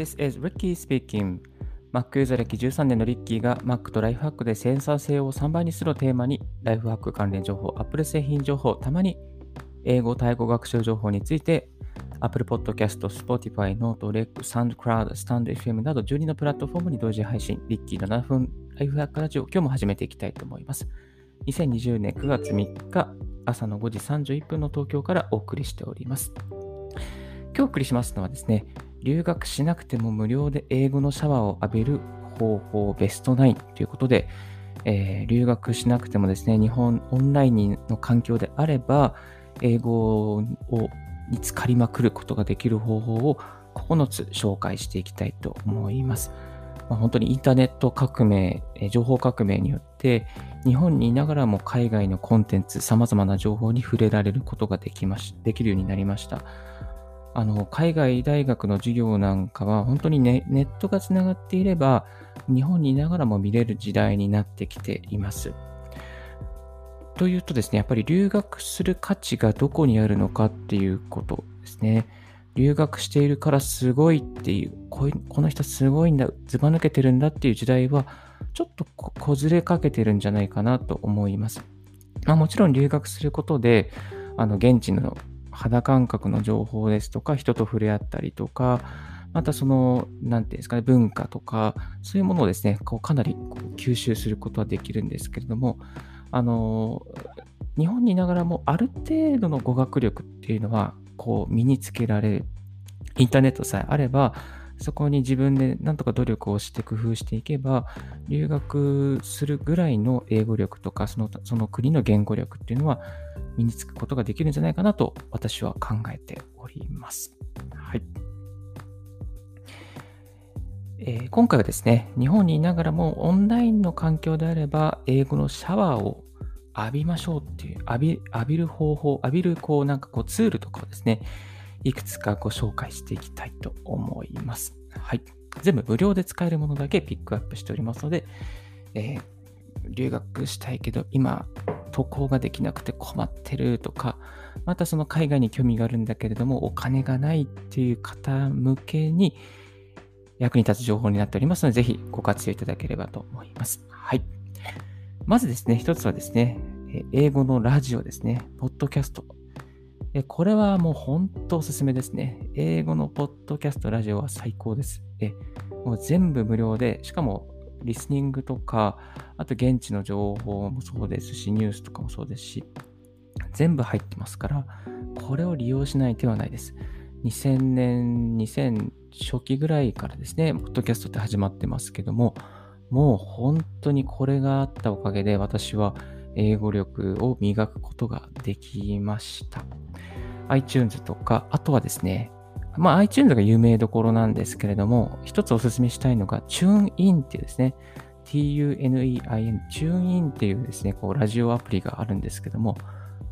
This is Ricky speaking. Mac ユーザー歴13年のリッキーが Mac とライフハックで生産性を3倍にするをテーマに、ライフハック関連情報、Apple 製品情報、たまに英語、タイ語学習情報について、Apple Podcast、Spotify、Note、Rec、SoundCloud、StandFM など12のプラットフォームに同時配信、リッキーの7分ライフハックラジオ、今日も始めていきたいと思います。2020年9月3日、朝の5時31分の東京からお送りしております。今日お送りしますのはですね、留学しなくても無料で英語のシャワーを浴びる方法ベスト9ということで、えー、留学しなくてもですね、日本オンラインの環境であれば、英語をに浸かりまくることができる方法を9つ紹介していきたいと思います。まあ、本当にインターネット革命、情報革命によって、日本にいながらも海外のコンテンツ、様々な情報に触れられることができまし、できるようになりました。あの、海外大学の授業なんかは、本当にネネットがつながっていれば、日本にいながらも見れる時代になってきています。というとですね、やっぱり留学する価値がどこにあるのかっていうことですね。留学しているからすごいっていう、この人すごいんだ、ずば抜けてるんだっていう時代は、ちょっとこずれかけてるんじゃないかなと思います。まあ、もちろん留学することで、あの現地の肌感覚の情報ですとか、人と触れ合ったりとか、またその、なんていうんですかね、文化とか、そういうものをですね、こうかなりこう吸収することはできるんですけれども、あの、日本にいながらもある程度の語学力っていうのは、こう身につけられる。インターネットさえあれば、そこに自分でなんとか努力をして工夫していけば、留学するぐらいの英語力とか、そのその国の言語力っていうのは身につくことができるんじゃないかなと私は考えております。はい。えー、今回はですね、日本にいながらもオンラインの環境であれば、英語のシャワーを浴びましょうっていう、浴び浴びる方法、浴びるこうなんかこうツールとかをですね、いくつかご紹介していきたいと思います。はい。全部無料で使えるものだけピックアップしておりますので、えー、留学したいけど今渡航ができなくて困ってるとか、またその海外に興味があるんだけれどもお金がないっていう方向けに役に立つ情報になっておりますので、ぜひご活用いただければと思います。はい。まずですね、一つはですね、英語のラジオですね、ポッドキャスト。これはもう本当おすすめですね。英語のポッドキャスト、ラジオは最高です。もう全部無料で、しかもリスニングとか、あと現地の情報もそうですし、ニュースとかもそうですし、全部入ってますから、これを利用しない手はないです。2000年、2000初期ぐらいからですね、ポッドキャストって始まってますけども、もう本当にこれがあったおかげで私は英語力を磨くことができました。iTunes とか、あとはですね、まあ iTunes が有名どころなんですけれども、一つお勧めしたいのが TuneIn っていうですね、TUNEIN、TuneIn っていうですね、こうラジオアプリがあるんですけども、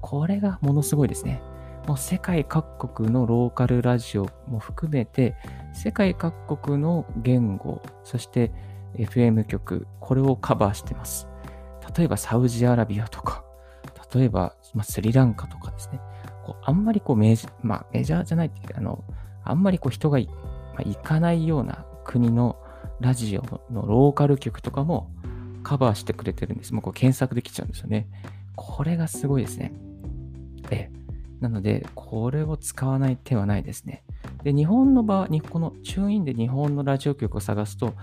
これがものすごいですね。もう世界各国のローカルラジオも含めて、世界各国の言語、そして FM 局、これをカバーしてます。例えばサウジアラビアとか、例えば、まあ、スリランカとかですね。こうあんまりこうメジ,、まあ、メジャーじゃないっていうか、あの、あんまりこう人が、まあ、行かないような国のラジオのローカル局とかもカバーしてくれてるんです。もうこう検索できちゃうんですよね。これがすごいですね。えなので、これを使わない手はないですね。で、日本の場合、このチューインで日本のラジオ局を探すと、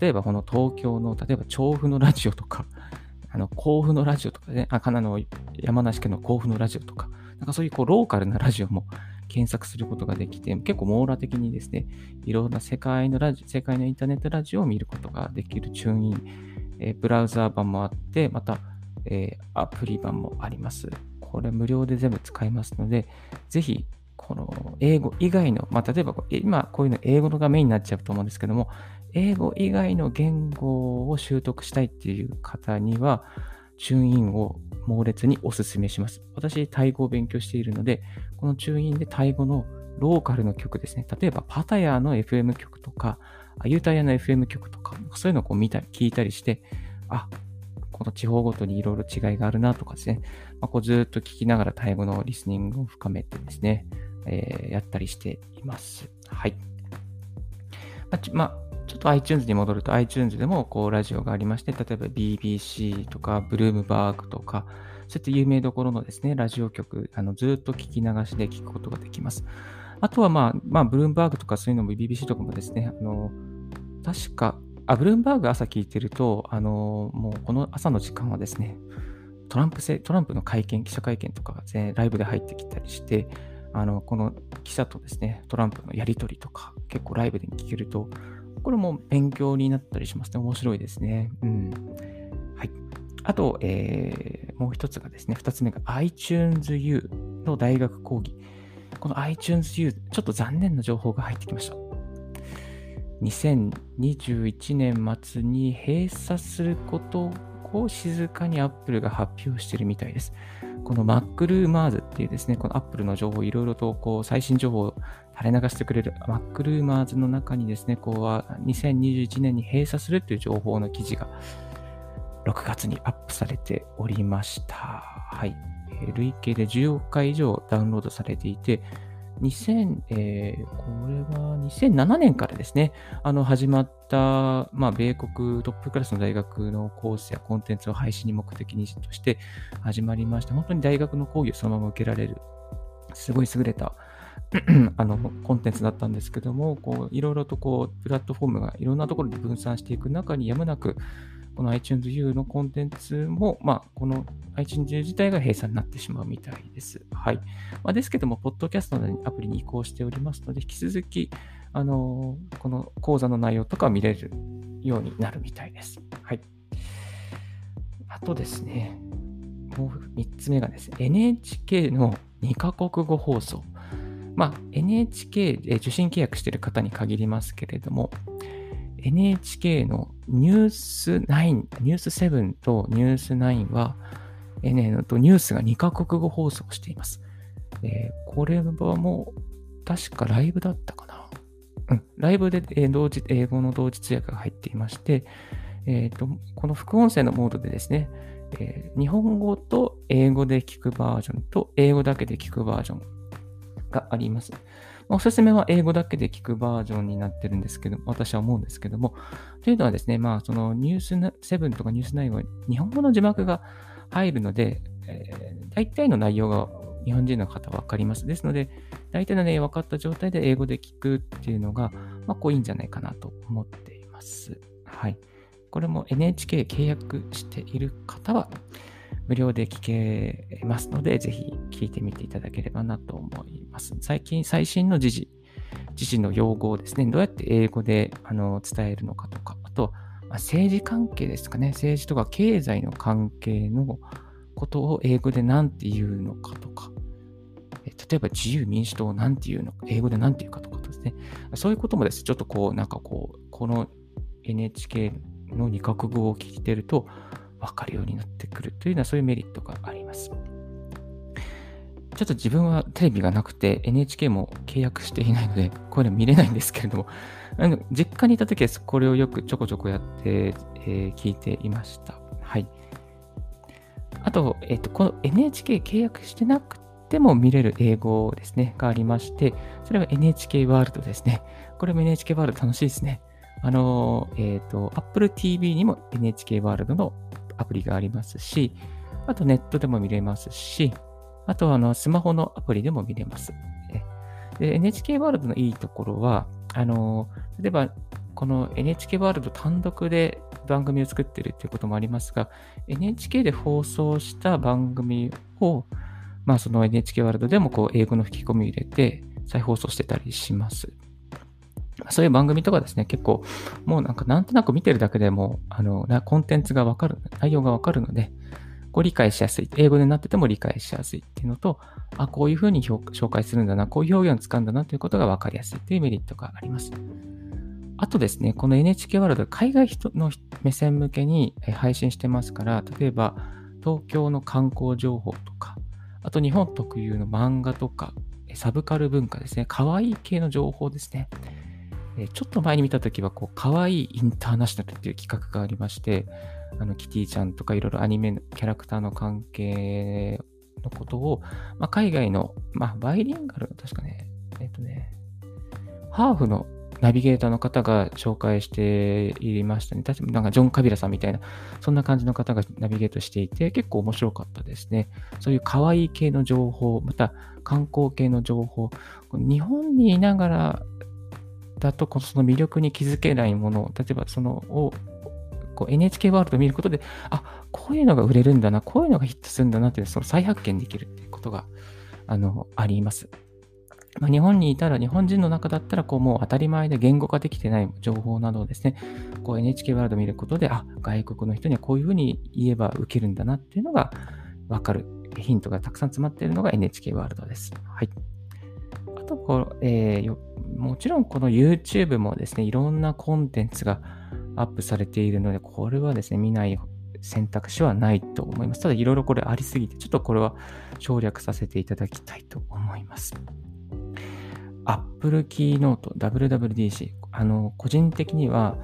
例えばこの東京の、例えば調布のラジオとか、あの甲府のラジオとかね、あかなの山梨県の甲府のラジオとか、なんかそういうこうローカルなラジオも検索することができて、結構網羅的にですね、いろんな世界のラジ世界のインターネットラジオを見ることができるチューイン、え、ブラウザー版もあって、また、え、アプリ版もあります。これ無料で全部使えますので、ぜひ、この英語以外の、まあ、例えば今こういうの英語の画面になっちゃうと思うんですけども、英語以外の言語を習得したいっていう方には、チューインを猛烈にお勧めします。私、タイ語を勉強しているので、このチューインでタイ語のローカルの曲ですね。例えば、パタヤの FM 曲とか、アユタヤの FM 曲とか、そういうのをこう見た、聞いたりして、あ、この地方ごとにいろいろ違いがあるなとかですね、まあ、こうずっと聞きながらタイ語のリスニングを深めてですね、えー、やったりしています。はい。あまあ、ちょっと iTunes に戻ると iTunes でもこうラジオがありまして、例えば BBC とかブルームバーグとか、そういった有名どころのですね、ラジオ局、あのずっと聞き流しで聞くことができます。あとはまあ、まあ、ブルームバーグとかそういうのも BBC とかもですね、あの、確か、あ、ブルームバーグ朝聞いてると、あの、もうこの朝の時間はですね、トランプせトランプの会見、記者会見とかが、ね、ライブで入ってきたりして、あの、この記者とですね、トランプのやりとりとか、結構ライブで聞けると、これも勉強になったりしますね。面白いですね。うん。はい。あと、えー、もう一つがですね、二つ目が iTunes U の大学講義。この iTunes U、ちょっと残念な情報が入ってきました。2021年末に閉鎖することを静かに Apple が発表しているみたいです。この MacRumors っていうですね、この Apple の情報をいろいろとこう最新情報を垂れ流してくれる MacRumors の中にですね、こうは2021年に閉鎖するという情報の記事が6月にアップされておりました。はい。累計で10億回以上ダウンロードされていて、2000、えー、これは2007年からですね、あの、始まった、まあ、米国トップクラスの大学のコースやコンテンツを配信に目的にとして始まりまして、本当に大学の講義をそのまま受けられる、すごい優れた あの、コンテンツだったんですけども、こう、いろいろとこう、プラットフォームがいろんなところで分散していく中にやむなく、この iTunes U のコンテンツも、まあ、この iTunes U 自体が閉鎖になってしまうみたいです。はい。まあ、ですけども、ポッドキャストのアプリに移行しておりますので、引き続き、あのー、この講座の内容とか見れるようになるみたいです。はい。あとですね、もう3つ目がですね、NHK の2カ国語放送。まあ、NHK で受信契約している方に限りますけれども、NHK のニュース9、ニュース7とニュース9は、NN とニュースが2カ国語放送しています。えー、これはもう、確かライブだったかな。うん、ライブで、同時英語の同時通訳が入っていまして、えーと、この副音声のモードでですね、えー、日本語と英語で聞くバージョンと英語だけで聞くバージョンがあります。おすすめは英語だけで聞くバージョンになってるんですけど、私は思うんですけども、というのはですね、まあ、そのニュース7とかニュース9は日本語の字幕が入るので、えー、大体の内容が日本人の方は分かります。ですので、大体のね、分かった状態で英語で聞くっていうのが、まあ、こういいんじゃないかなと思っています。はい。これも NHK 契約している方は、無料で聞けますので、ぜひ聞いてみていただければなと思います。最近、最新の時事、時事の用語をですね、どうやって英語であの伝えるのかとか、あと、ま、政治関係ですかね、政治とか経済の関係のことを英語で何て言うのかとか、例えば自由民主党を何て言うのか、英語で何て言うかとかですね、そういうこともですね、ちょっとこう、なんかこう、この NHK の2カ国語を聞いてると、分かるようになってくるというのはそういうメリットがあります。ちょっと自分はテレビがなくて NHK も契約していないので、こういうの見れないんですけれども、あの実家にいた時はこれをよくちょこちょこやって、えー、聞いていました。はい。あと、えっ、と、この NHK 契約してなくても見れる英語ですね、がありまして、それは NHK ワールドですね。これも NHK ワールド楽しいですね。あの、えっ、ー、と、Apple TV にも NHK ワールドのアプリがありますし、あとネットでも見れますし、あとあのスマホのアプリでも見れます。で NHK ワールドのいいところは、あの例えばこの NHK ワールド単独で番組を作ってるっていうこともありますが、NHK で放送した番組を、まあその NHK ワールドでもこう英語の吹き込みを入れて再放送してたりします。そういう番組とかですね、結構、もうなんかなんとなく見てるだけでも、あの、コンテンツがわかる、内容がわかるので、こう理解しやすい。英語でなってても理解しやすいっていうのと、あ、こういうふうに紹介するんだな、こういう表現を使うんだなということがわかりやすいというメリットがあります。あとですね、この NHK ワールド、海外人の目線向けに配信してますから、例えば東京の観光情報とか、あと日本特有の漫画とか、サブカル文化ですね、可愛い系の情報ですね。えちょっと前に見たときは、こう、可愛いインターナショナルっていう企画がありまして、あの、キティちゃんとかいろいろアニメのキャラクターの関係のことを、まあ、海外の、まあ、バイリンガル、確かね、えっ、とね、ハーフのナビゲーターの方が紹介していましたね。確かなんかジョン・カビラさんみたいな、そんな感じの方がナビゲートしていて、結構面白かったですね。そういう可愛い系の情報、また観光系の情報、日本にいながらだと、その魅力に気づけないもの、例えばそのをこう NHK ワールドを見ることで、あ、こういうのが売れるんだな、こういうのがヒットするんだなっていう、その再発見できるっていうことが、あの、あります。まあ、日本にいたら、日本人の中だったら、こう、もう当たり前で言語化できてない情報などをですね、こう NHK ワールドを見ることで、あ、外国の人にはこういうふうに言えば受けるんだなっていうのがわかるヒントがたくさん詰まっているのが NHK ワールドです。はい。あとこう、えー、もちろんこの YouTube もですね、いろんなコンテンツがアップされているので、これはですね、見ない選択肢はないと思います。ただ、いろいろこれありすぎて、ちょっとこれは省略させていただきたいと思います。Apple Keynote WWDC。あの、個人的には、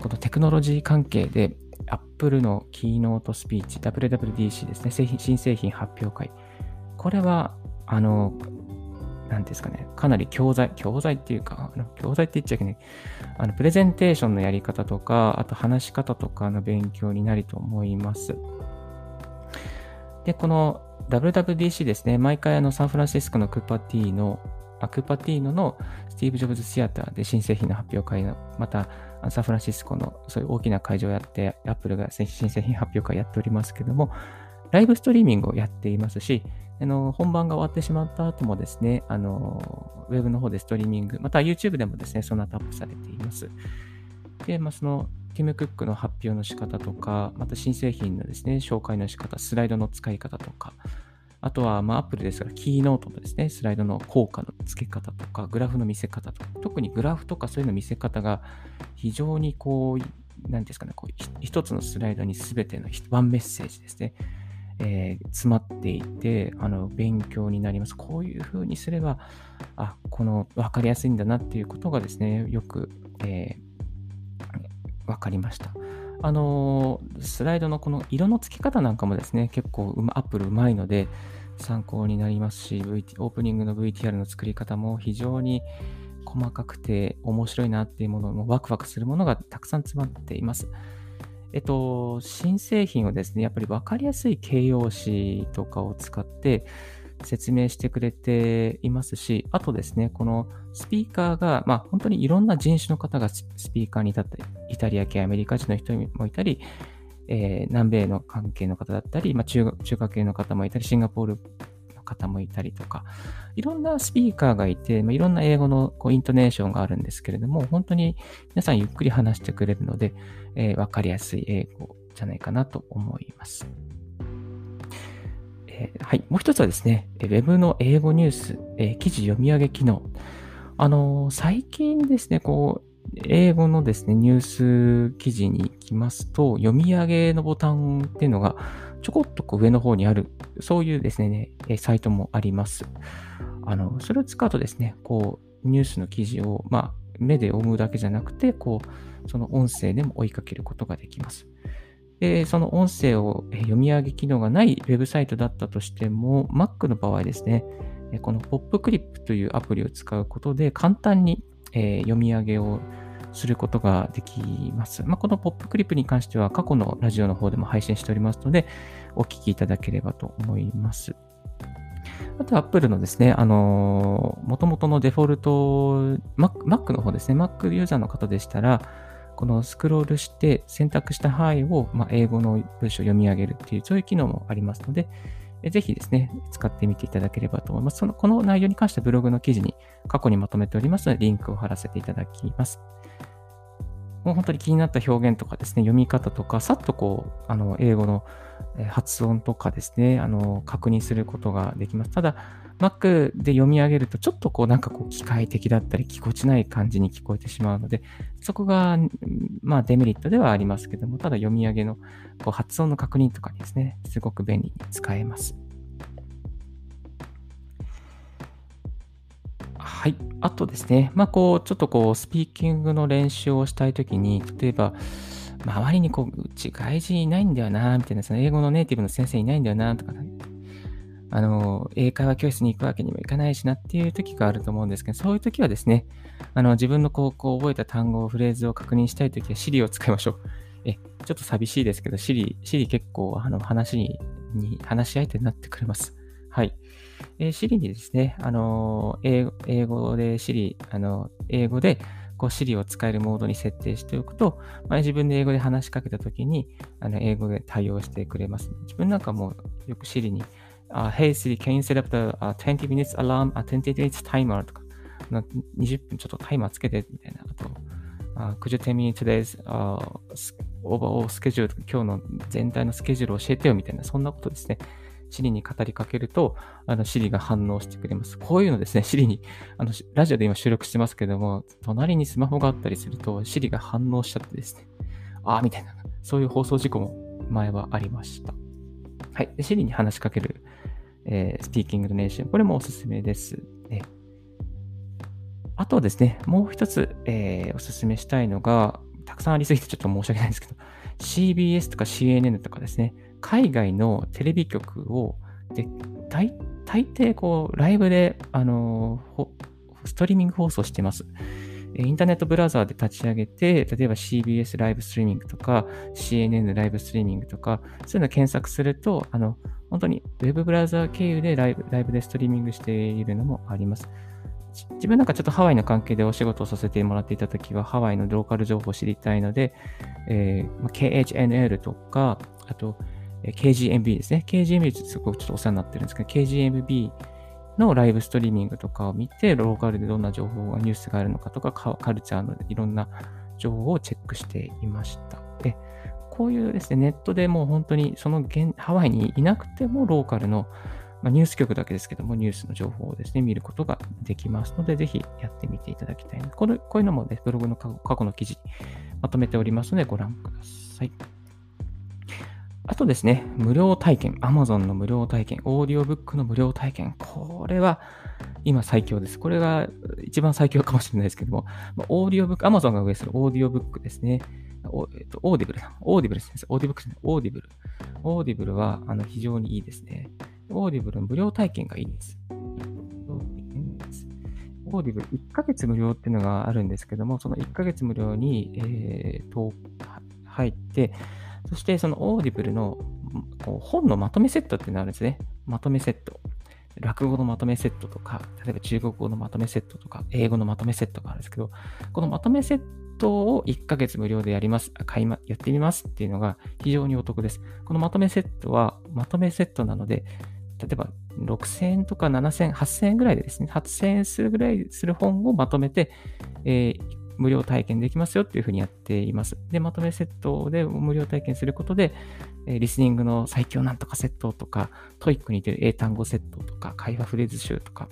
このテクノロジー関係で、Apple のキーノートスピーチ、WWDC ですね、製品新製品発表会。これは、あの、なんですかね、かなり教材、教材っていうか、あの教材って言っちゃいけない。あの、プレゼンテーションのやり方とか、あと話し方とかの勉強になると思います。で、この WWDC ですね、毎回あのサンフランシスコのクーパティーの、あクーパティーノのスティーブ・ジョブズ・シアターで新製品の発表会の、またサンフランシスコのそういう大きな会場をやって、アップルが新製品発表会やっておりますけども、ライブストリーミングをやっていますし、あの本番が終わってしまった後もですね、あのウェブの方でストリーミング、また YouTube でもですね、その後アップされています。で、まあ、そのティム・クックの発表の仕方とか、また新製品のですね、紹介の仕方、スライドの使い方とか、あとは、まあ、アップルですが、キーノートのですね、スライドの効果の付け方とか、グラフの見せ方とか、特にグラフとかそういうの見せ方が非常にこう、なんですかね、こう一つのスライドに全てのワンメッセージですね、えー、詰まっていて、あの、勉強になります。こういうふうにすれば、あ、この、わかりやすいんだなっていうことがですね、よく、えー、わかりました。あの、スライドのこの色の付け方なんかもですね、結構、アップルうまいので、参考になりますし、VT、オープニングの VTR の作り方も非常に細かくて面白いなっていうものもワクワクするものがたくさん詰まっています。えっと、新製品をですね、やっぱり分かりやすい形容詞とかを使って説明してくれていますし、あとですね、このスピーカーが、まあ本当にいろんな人種の方がスピーカーに立ったり、イタリア系、アメリカ人の人もいたり、えー、南米の関係の方だったり、まあ中、中華系の方もいたり、シンガポール方もいたりとか、いろんなスピーカーがいて、まあ、いろんな英語のこうイントネーションがあるんですけれども、本当に皆さんゆっくり話してくれるので、えー、わかりやすい英語じゃないかなと思います。えー、はい。もう一つはですね、Web の英語ニュース、えー、記事読み上げ機能。あの最近ですね、こう、英語のですね、ニュース記事に行きますと、読み上げのボタンっていうのがちょこっとこう上の方にある、そういうですね、サイトもあります。あの、それを使うとですね、こう、ニュースの記事を、まあ、目で読むだけじゃなくて、こう、その音声でも追いかけることができます。で、その音声を読み上げ機能がないウェブサイトだったとしても、Mac の場合ですね、この Pop Clip というアプリを使うことで簡単にえ読み上げをすることができます。まあ、このポップクリップに関しては過去のラジオの方でも配信しておりますので、お聞きいただければと思います。あと、Apple のですね、あのー、元々のデフォルト、Mac, Mac の方ですね、Mac ユーザーの方でしたら、このスクロールして選択した範囲を、まあ、英語の文章を読み上げるっていう、そういう機能もありますので、ぜひですね、使ってみていただければと思います。そのこの内容に関してはブログの記事に過去にまとめておりますので、リンクを貼らせていただきます。もう本当に気になった表現とかですね、読み方とか、さっとこう、あの、英語の発音とかですね、あの、確認することができます。ただ、Mac で読み上げると、ちょっとこう、なんかこう、機械的だったり、ぎこちない感じに聞こえてしまうので、そこが、まあ、デメリットではありますけども、ただ読み上げのこう発音の確認とかにですね、すごく便利に使えます。はい。あとですね、まあ、こう、ちょっとこう、スピーキングの練習をしたいときに、例えば、周りにこう、うち外人いないんだよな、みたいな、その英語のネイティブの先生いないんだよな、とか、ね、あの、英会話教室に行くわけにもいかないしなっていう時があると思うんですけど、そういう時はですね、あの、自分のこう、こう覚えた単語、フレーズを確認したい時は Siri を使いましょう。え、ちょっと寂しいですけど、Siri、Siri 結構、あの、話、に話し相手になってくれます。はい。えー、Siri にですね、あの英語、英語で Siri、あの、英語で、こう Siri を使えるモードに設定しておくと、まあ、自分で英語で話しかけたときに、あの英語で対応してくれます。自分なんかもよく Siri に、uh, Hey Siri, can you set up the、uh, 20 minutes alarm, uh, 20 minutes timer? とか、20分ちょっとタイマーつけてみたいな。あと、uh, Could you tell me today's、uh, overall schedule? 今日の全体のスケジュールを教えてよみたいな、そんなことですね。シリに語りかけると、あの、シリが反応してくれます。こういうのですね、シリに、あの、ラジオで今収録してますけども、隣にスマホがあったりすると、シリが反応しちゃってですね、ああ、みたいな、そういう放送事故も前はありました。はい。で、シリに話しかける、えー、スピーキングドネーション。これもおすすめですね。あとですね、もう一つ、えー、おすすめしたいのが、たくさんありすぎてちょっと申し訳ないんですけど、CBS とか CNN とかですね、海外のテレビ局を、で大大抵こう、ライブで、あのストリーミング放送してます。インターネットブラウザーで立ち上げて、例えば CBS ライブストリーミングとか、CNN ライブストリーミングとか、そういうのを検索すると、あの、本当に Web ブラウザー経由でライブライブでストリーミングしているのもあります。自分なんかちょっとハワイの関係でお仕事をさせてもらっていたときは、ハワイのローカル情報を知りたいので、えー、KHNL とか、あと、KGMB ですね。KGMB すごくちょっとお世話になってるんですけど、KGMB のライブストリーミングとかを見て、ローカルでどんな情報が、ニュースがあるのかとか、カルチャーのいろんな情報をチェックしていました。で、こういうですね、ネットでもう本当にその現ハワイにいなくてもローカルの、まあ、ニュース局だけですけども、ニュースの情報をですね、見ることができますので、ぜひやってみていただきたいこのこういうのもね、ブログの過去の記事にまとめておりますので、ご覧ください。あとですね、無料体験、Amazon の無料体験、オーディオブックの無料体験、これは今最強です。これが一番最強かもしれないですけども、オーディオブック、Amazon が運営するオーディオブックですね。おえっと、オーディブル、オーディブルですね。オーディブル、オーディブル。オーディブルはあの非常にいいですね。オーディブルの無料体験がいいです。オーディブル1ヶ月無料っていうのがあるんですけども、その1ヶ月無料に、えー、と入って、そしてそのオーディブルの本のまとめセットっていうのがあるんですね。まとめセット。落語のまとめセットとか、例えば中国語のまとめセットとか、英語のまとめセットがあるんですけど、このまとめセットを1ヶ月無料でやります、買いま、やってみますっていうのが非常にお得です。このまとめセットは、まとめセットなので、例えば6000円とか7000円、8000円ぐらいでですね、8000円するぐらいする本をまとめて、えー、無料体験できますよっていうふうにやっています。で、まとめセットで無料体験することで、リスニングの最強なんとかセットとか、 TOEIC に出る英単語セットとか、会話フレーズ集とか、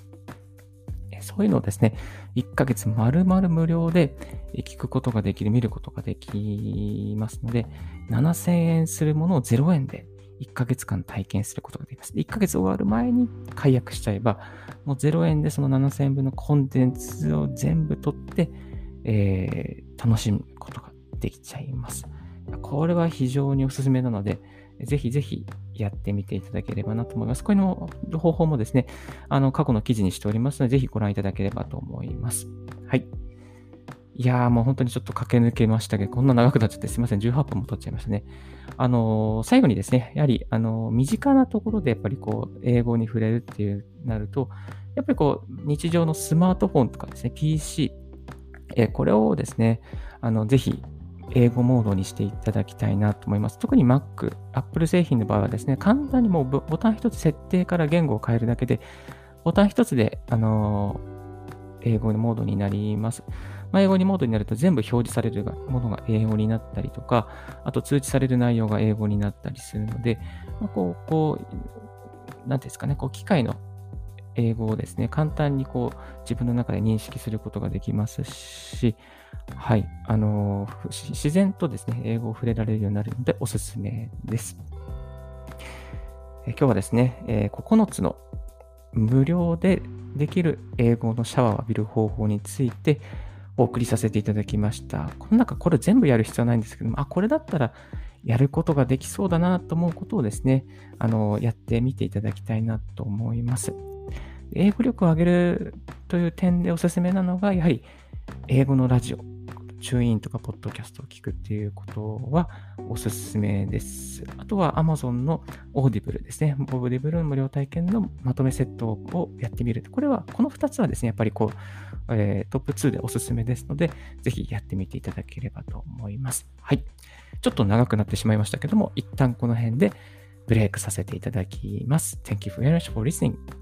そういうのをですね、1ヶ月丸々無料で聞くことができる、見ることができますので、7000円するものを0円で1ヶ月間体験することができます。1ヶ月終わる前に解約しちゃえば、もう0円でその7000円分のコンテンツを全部取って、えー、楽しむことができちゃいます。これは非常におすすめなので、ぜひぜひやってみていただければなと思います。これの方法もですね、あの、過去の記事にしておりますので、ぜひご覧いただければと思います。はい。いやーもう本当にちょっと駆け抜けましたけど、こんな長くなっちゃってすいません。18分も取っちゃいましたね。あのー、最後にですね、やはり、あのー、身近なところでやっぱりこう、英語に触れるっていうなると、やっぱりこう、日常のスマートフォンとかですね、PC、えこれをですね、あのぜひ英語モードにしていただきたいなと思います。特に Mac、Apple 製品の場合はですね、簡単にもうボタン一つ設定から言語を変えるだけで、ボタン一つで、あの、英語のモードになります。まあ、英語にモードになると全部表示されるものが英語になったりとか、あと通知される内容が英語になったりするので、まあ、こう、こう、なんですかね、こう、機械の英語をですね、簡単にこう自分の中で認識することができますし、はい、あの、自然とですね、英語を触れられるようになるのでおすすめです。え今日はですね、え、9つの無料でできる英語のシャワーを浴びる方法についてお送りさせていただきました。この中、これ全部やる必要はないんですけども、あ、これだったらやることができそうだなと思うことをですね、あの、やってみていただきたいなと思います。英語力を上げるという点でおすすめなのが、やはり英語のラジオ、チューインとかポッドキャストを聞くっていうことはおすすめです。あとは Amazon のオーディブルですね。オーディブルの無料体験のまとめセットをやってみる。これは、この2つはですね、やっぱりこう、えー、トップ2でおすすめですので、ぜひやってみていただければと思います。はい。ちょっと長くなってしまいましたけども、一旦この辺でブレイクさせていただきます。Thank you very much for listening.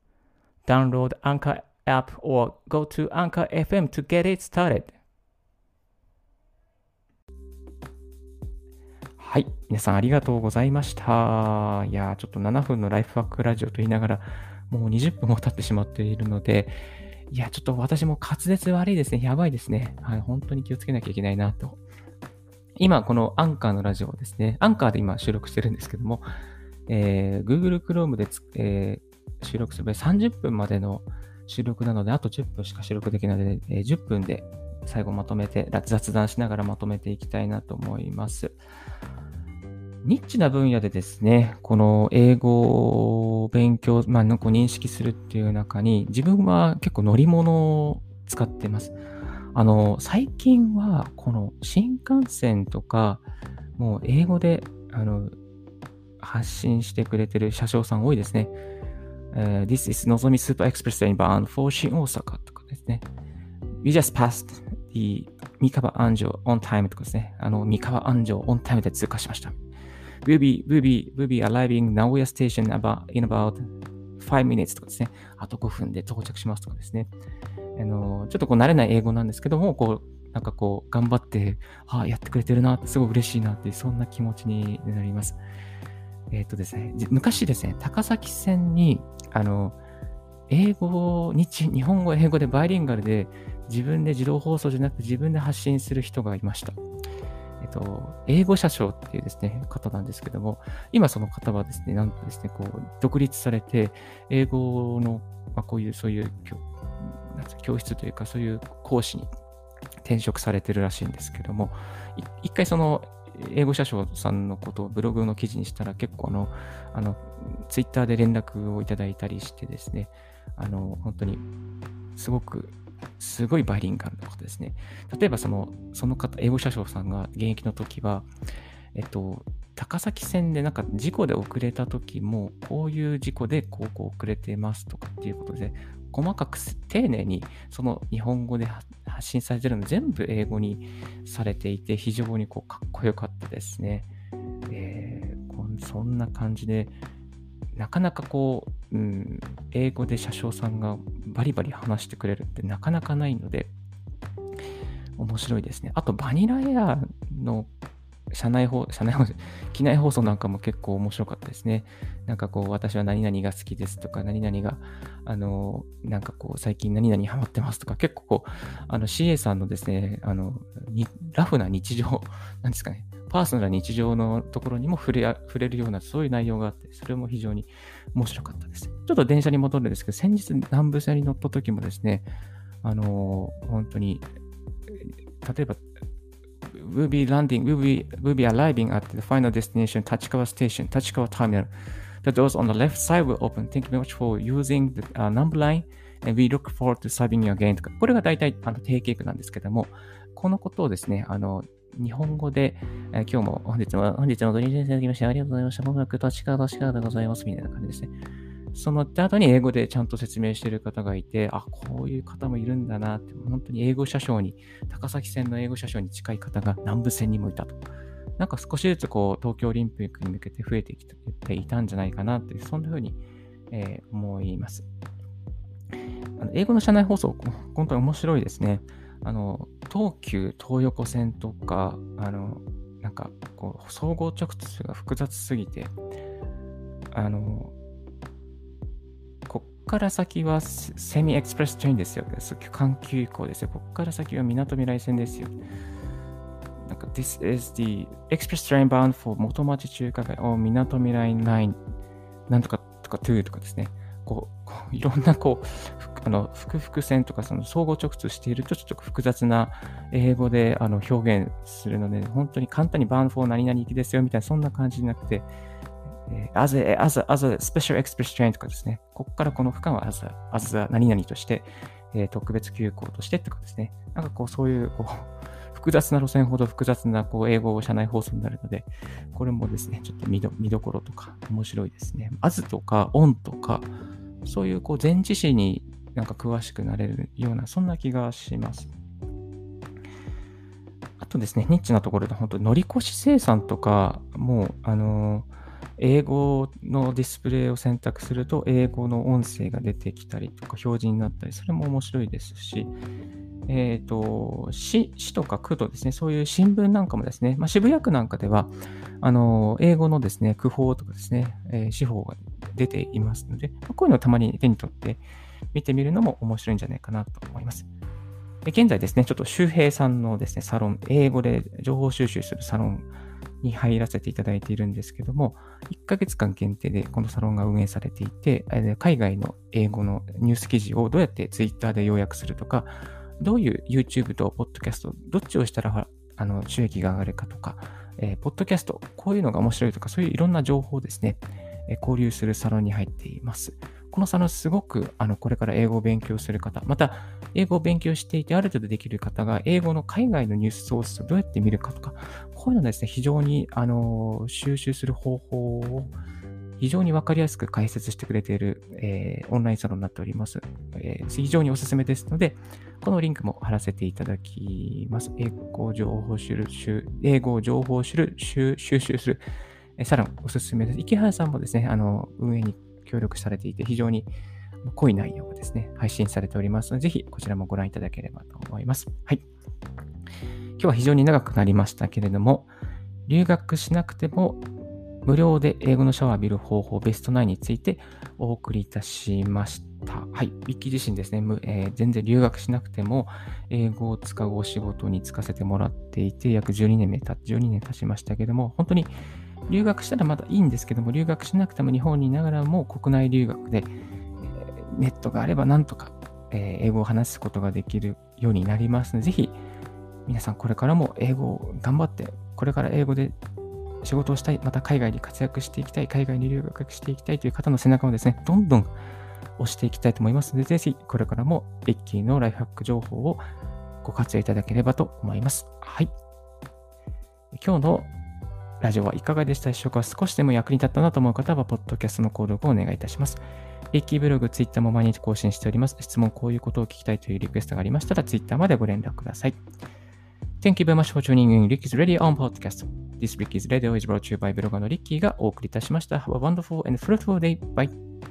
Download Anchor app or go to Anchor FM to get it started. はい。皆さんありがとうございました。いやちょっと7分のライフワークラジオと言いながら、もう20分も経ってしまっているので、いや、ちょっと私も滑舌悪いですね。やばいですね。はい。本当に気をつけなきゃいけないなと今、このアンカーのラジオですね、アンカーで今収録してるんですけども、えー、Google Chrome でえー、収録する場合30分までの収録なので、あと10分しか収録できないので、えー、10分で最後まとめて、雑談しながらまとめていきたいなと思います。ニッチな分野でですね、この英語を勉強、まあ、なんか認識するっていう中に、自分は結構乗り物を使ってます。あの、最近は、この新幹線とか、もう英語で、あの、発信してくれてる車掌さん多いですね。Uh, This is Nozomi Super Express train bound for 新大阪とかですね。We just passed the 三河安城 on time とかですね。あの、三河安城 on time で通過しました。We'll be, we'll be, we'll be arriving Nagoya station about, in about 5 minutes とかですね。あと5分で到着しますとかですね。あの、ちょっとこう慣れない英語なんですけども、こう、なんかこう、頑張って、ああ、やってくれてるなって、すごい嬉しいなって、そんな気持ちになります。えっ、ー、とですね、昔ですね、高崎線に、あの、英語、日、日本語、英語でバイリンガルで、自分で自動放送じゃなく自分で発信する人がいました。えっと、英語車掌っていうですね、方なんですけども、今その方はですね、なんとですね、こう、独立されて、英語の、まあ、こういう、そういう教室というか、そういう講師に転職されてるらしいんですけども、一回その英語車掌さんのことをブログの記事にしたら結構あの、あの、ツイッターで連絡をいただいたりしてですね、あの、本当にすごく、すごいバイリンガルなことですね。例えばその、その方、英語車掌さんが現役の時は、えっと、高崎線でなんか事故で遅れた時も、こういう事故でこうこう遅れてますとかっていうことで、細かく丁寧にその日本語で発信されてるの全部英語にされていて非常にこうかっこよかったですね。えー、そんな感じでなかなかこう、うん、英語で車掌さんがバリバリ話してくれるってなかなかないので面白いですね。あとバニラエアの社内放、社内放送、機内放送なんかも結構面白かったですね。なんかこう、私は何々が好きですとか、何々が、あの、なんかこう、最近何々ハマってますとか、結構こう、あの CA さんのですね、あの、ラフな日常、なんですかね、パーソナルな日常のところにも触れ触れるような、そういう内容があって、それも非常に面白かったです。ちょっと電車に戻るんですけど、先日南部線に乗った時もですね、あの、本当に、例えば、will be landing, will be, will be arriving at the final destination, Tachikawa Station, Tachikawa Terminal. The doors on the left side will open. Thank you very much for using the、uh, number line and we look forward to serving you again とか、これが大体あの定型句なんですけども、このことをですね、あの、日本語で、えー、今日も本日も、本日もご利用いただきましてありがとうございました。もなく立川立川でございます。みたいな感じですね。その後に英語でちゃんと説明している方がいて、あ、こういう方もいるんだなって、本当に英語車掌に、高崎線の英語車掌に近い方が南部線にもいたと。なんか少しずつこう、東京オリンピックに向けて増えてきていたんじゃないかなって、そんな風に、えー、思います。あの英語の車内放送、本当に面白いですね。あの、東急東横線とか、あの、なんかこう総合直通が複雑すぎて、あの、から先はセミエクスプレストレインですよ。環球移行ですよ。こっから先は港未来線ですよ。なんか、This is the express train bound for 元町中華街 or 港未来9なんとかとか2とかですね。こう、こういろんなこう、あの、複々線とかその相互直通しているとちょっと複雑な英語であの表現するので、本当に簡単に bound for 何々行きですよみたいなそんな感じじゃなくて、えー、as, a, as, a, as a special express train とかですね、ここからこの区間は as a, as a 何々として、えー、特別急行としてとかですね、なんかこうそういうこう 複雑な路線ほど複雑なこう英語車内放送になるので、これもですね、ちょっと見ど見どころとか面白いですね。as とか on とか、そういうこう前置詞になんか詳しくなれるような、そんな気がします。あとですね、ニッチなところで本当乗り越し生産とか、もう、あのー英語のディスプレイを選択すると、英語の音声が出てきたりとか、表示になったり、それも面白いですし、えっ、ー、と、市、市とか区とですね、そういう新聞なんかもですね、まあ、渋谷区なんかでは、あの、英語のですね、区法とかですね、えー、司法が出ていますので、まこういうのをたまに手に取って見てみるのも面白いんじゃないかなと思います。で現在ですね、ちょっと周平さんのですね、サロン、英語で情報収集するサロンに入らせていただいているんですけども、1ヶ月間限定でこのサロンが運営されていて、海外の英語のニュース記事をどうやって Twitter で要約するとか、どういう YouTube と Podcast、どっちをしたらあの収益が上がるかとか、えー、ポッドキャスト、こういうのが面白いとか、そういういろんな情報をですね、えー、交流するサロンに入っています。このサロンすごく、あの、これから英語を勉強する方、また、英語を勉強していてある程度できる方が、英語の海外のニュースソースをどうやって見るかとか、こういうのですね、非常に、あの、収集する方法を、非常にわかりやすく解説してくれている、えー、オンラインサロンになっております、えー、非常におすすめですので、このリンクも貼らせていただきます。英語情報収集、英語情報収収集する、えサロンおすすめです。池原さんもですね、あの、運営に協力されていて、非常に濃い内容がですね、配信されておりますので、ぜひこちらもご覧いただければと思います。はい。今日は非常に長くなりましたけれども、留学しなくても無料で英語のシャワーを浴びる方法ベスト9についてお送りいたしました。はい。ウィッキー自身ですね、えー、全然留学しなくても英語を使うお仕事に就かせてもらっていて、約12年目た、12年経ちましたけども、本当に留学したらまだいいんですけども、留学しなくても日本にいながらも国内留学で、ネットがあればなんとか、英語を話すことができるようになりますので、ぜひ皆さんこれからも英語を頑張って、これから英語で仕事をしたい、また海外に活躍していきたい、海外に留学していきたいという方の背中をですね、どんどん押していきたいと思いますので、ぜひこれからもリッキーのライフハック情報をご活用いただければと思います。はい。今日のラジオはいかがでした？でしょうか少しでも役に立ったなと思う方は、ポッドキャストの購読をお願いいたします。リッキーブログ、ツイッターも毎日更新しております。質問、こういうことを聞きたいというリクエストがありましたら、ツイッターまでご連絡ください。Thank you very much for tuning in Ricky's Radio on Podcast. This Ricky's Radio is brought to you by ブロガーのリッキーがお送りいたしました。Have a wonderful and fruitful day. Bye.